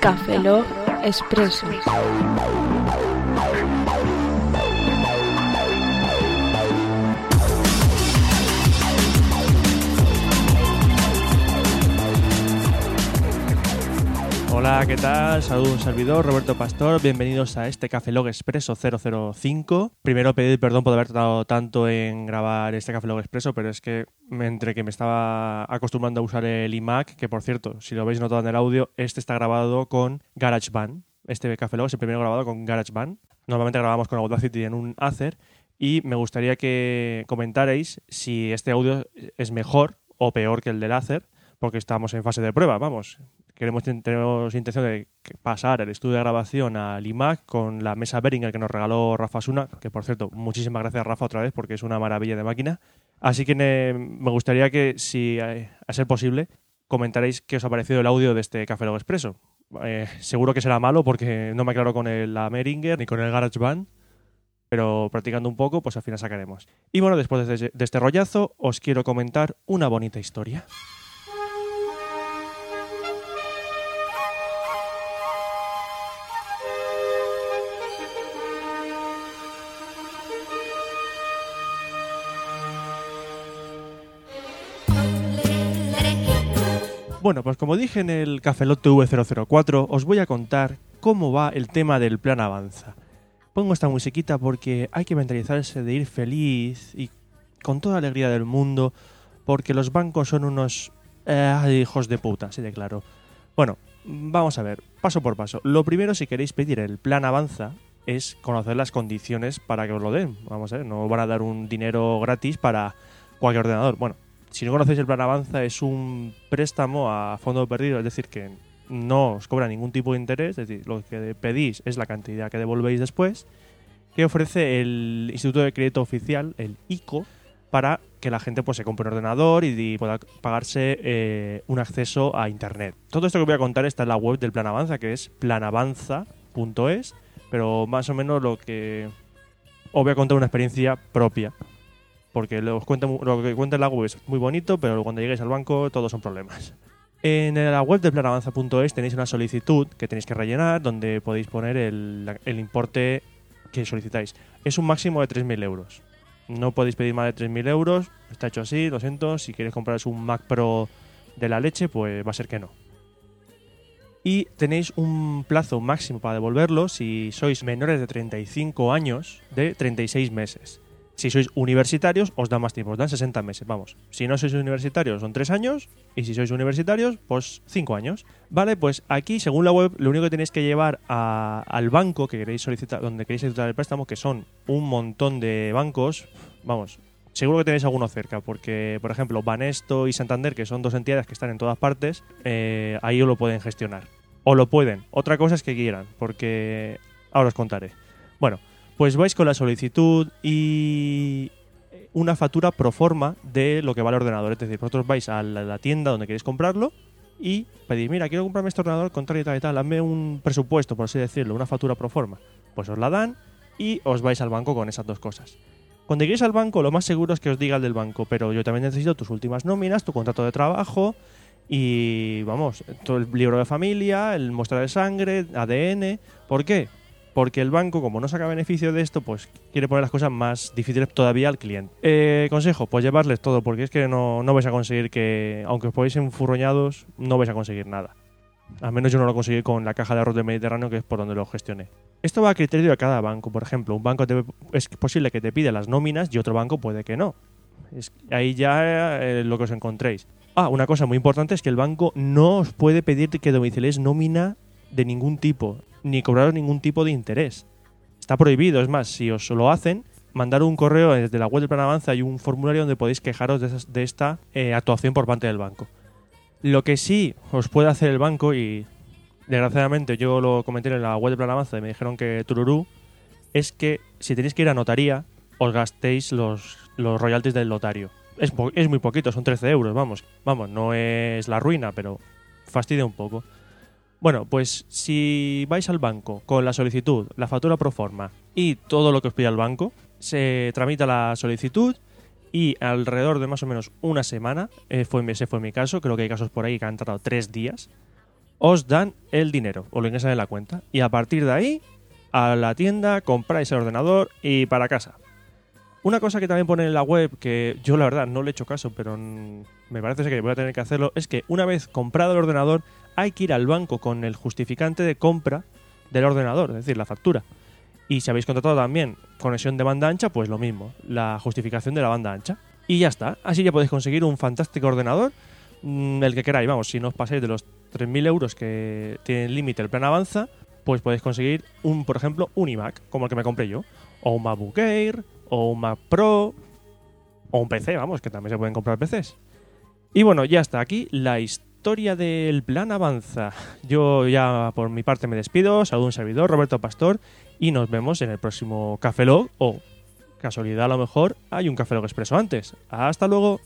Café Expreso. Hola, ¿qué tal? Saludos, servidor, Roberto Pastor. Bienvenidos a este Café Log Expreso 005. Primero pedir perdón por haber tardado tanto en grabar este Café Log Expreso, pero es que entre que me estaba acostumbrando a usar el iMac, que por cierto, si lo veis notado en el audio, este está grabado con GarageBand. Este Café Log es el primero grabado con GarageBand. Normalmente grabamos con Audacity en un Acer y me gustaría que comentarais si este audio es mejor o peor que el del Acer, porque estamos en fase de prueba, vamos queremos tenemos intención de pasar el estudio de grabación al iMac con la mesa Behringer que nos regaló Rafa Suna, que por cierto, muchísimas gracias Rafa otra vez porque es una maravilla de máquina. Así que me gustaría que, si eh, a ser posible, comentaréis qué os ha parecido el audio de este Café Log Expreso. Eh, seguro que será malo porque no me aclaro con el, la Behringer ni con el GarageBand, pero practicando un poco, pues al final sacaremos. Y bueno, después de este rollazo, os quiero comentar una bonita historia. Bueno, pues como dije en el Cafelot V004, os voy a contar cómo va el tema del plan Avanza. Pongo esta musiquita porque hay que mentalizarse de ir feliz y con toda alegría del mundo, porque los bancos son unos eh, hijos de puta, así de claro. Bueno, vamos a ver, paso por paso. Lo primero, si queréis pedir el plan Avanza, es conocer las condiciones para que os lo den. Vamos a ver, no van a dar un dinero gratis para cualquier ordenador. Bueno, si no conocéis el plan Avanza, es un préstamo a fondo perdido, es decir, que no os cobra ningún tipo de interés, es decir, lo que pedís es la cantidad que devolvéis después, que ofrece el Instituto de Crédito Oficial, el ICO, para que la gente pues, se compre un ordenador y, pueda pagarse eh, un acceso a Internet. Todo esto que voy a contar está en la web del Plan Avanza, que es planavanza.es, pero más o menos lo que os voy a contar una experiencia propia porque lo que cuenta el la web es muy bonito, pero cuando lleguéis al banco todos son problemas. En la web de planavanza.es tenéis una solicitud que tenéis que rellenar donde podéis poner el, importe que solicitáis. Es un máximo de 3.000 euros. No podéis pedir más de 3.000 euros. Está hecho así, lo siento. Si queréis compraros un Mac Pro de la leche, pues va a ser que no. Y tenéis un plazo máximo para devolverlo si sois menores de 35 años de 36 meses. Si sois universitarios, os da más tiempo, os dan 60 meses, vamos. Si no sois universitarios, son 3 años. Y si sois universitarios, pues 5 años. Vale, pues aquí, según la web, lo único que tenéis que llevar al banco que queréis solicitar, donde queréis solicitar el préstamo, que son un montón de bancos, vamos, seguro que tenéis alguno cerca, porque, por ejemplo, Banesto y Santander, que son dos entidades que están en todas partes, eh, ahí os lo pueden gestionar. O lo pueden. Otra cosa es que quieran, porque ahora os contaré. Bueno, pues vais con la solicitud y una factura pro forma de lo que vale el ordenador. Es decir, vosotros vais a la, tienda donde queréis comprarlo y pedís, mira, quiero comprarme este ordenador con tal y tal y tal, dame un presupuesto, por así decirlo, una factura pro forma. Pues os la dan y os vais al banco con esas dos cosas. Cuando lleguéis al banco, lo más seguro es que os diga el del banco, pero yo también necesito tus últimas nóminas, tu contrato de trabajo y, vamos, todo el libro de familia, el muestra de sangre, ADN. ¿Por qué? Porque el banco, como no saca beneficio de esto, pues quiere poner las cosas más difíciles todavía al cliente. Eh, consejo, pues llevarles todo, porque es que no, no vais a conseguir que, aunque os podáis enfurroñados, no vais a conseguir nada. Al menos yo no lo conseguí con la caja de arroz del Mediterráneo, que es por donde lo gestioné. Esto va a criterio de cada banco. Por ejemplo, un banco es posible que te pida las nóminas y otro banco puede que no. Ahí ya eh, lo que os encontréis. Ah, una cosa muy importante es que el banco no os puede pedir que domiciléis nómina de ningún tipo ni cobraros ningún tipo de interés. Está prohibido, es más, si os lo hacen, mandar un correo desde la web del Plan Avanza y un formulario donde podéis quejaros de, esta eh, actuación por parte del banco. Lo que sí os puede hacer el banco, y desgraciadamente yo lo comenté en la web del Plan Avanza y me dijeron que tururú, es que si tenéis que ir a notaría, os gastéis los, los royalties del notario. Es, es muy poquito, son 13 euros, vamos. Vamos, no es la ruina, pero fastidia un poco. Bueno, pues si vais al banco con la solicitud, la factura pro forma y todo lo que os pide el banco, se tramita la solicitud y alrededor de más o menos una semana, eh, fue, ese fue mi caso, creo que hay casos por ahí que han tardado tres días, os dan el dinero, o lo ingresan en la cuenta. Y a partir de ahí, a la tienda, compráis el ordenador y para casa. Una cosa que también pone en la web, que yo la verdad no le he hecho caso, pero me parece que voy a tener que hacerlo, es que una vez comprado el ordenador hay que ir al banco con el justificante de compra del ordenador, es decir, la factura. Y si habéis contratado también conexión de banda ancha, pues lo mismo, la justificación de la banda ancha. Y ya está, así ya podéis conseguir un fantástico ordenador, mm, el que queráis, vamos, si no os pasáis de los 3.000 euros que tiene el límite el plan Avanza, pues podéis conseguir un, por ejemplo, un iMac, como el que me compré yo, o un MacBook Air, o un Mac Pro, o un PC, vamos, que también se pueden comprar PCs. Y bueno, ya está aquí la historia del plan avanza. Yo ya por mi parte me despido, saludo a un servidor, Roberto Pastor, y nos vemos en el próximo Café Log, o casualidad a lo mejor hay un Café Log Expreso antes. Hasta luego.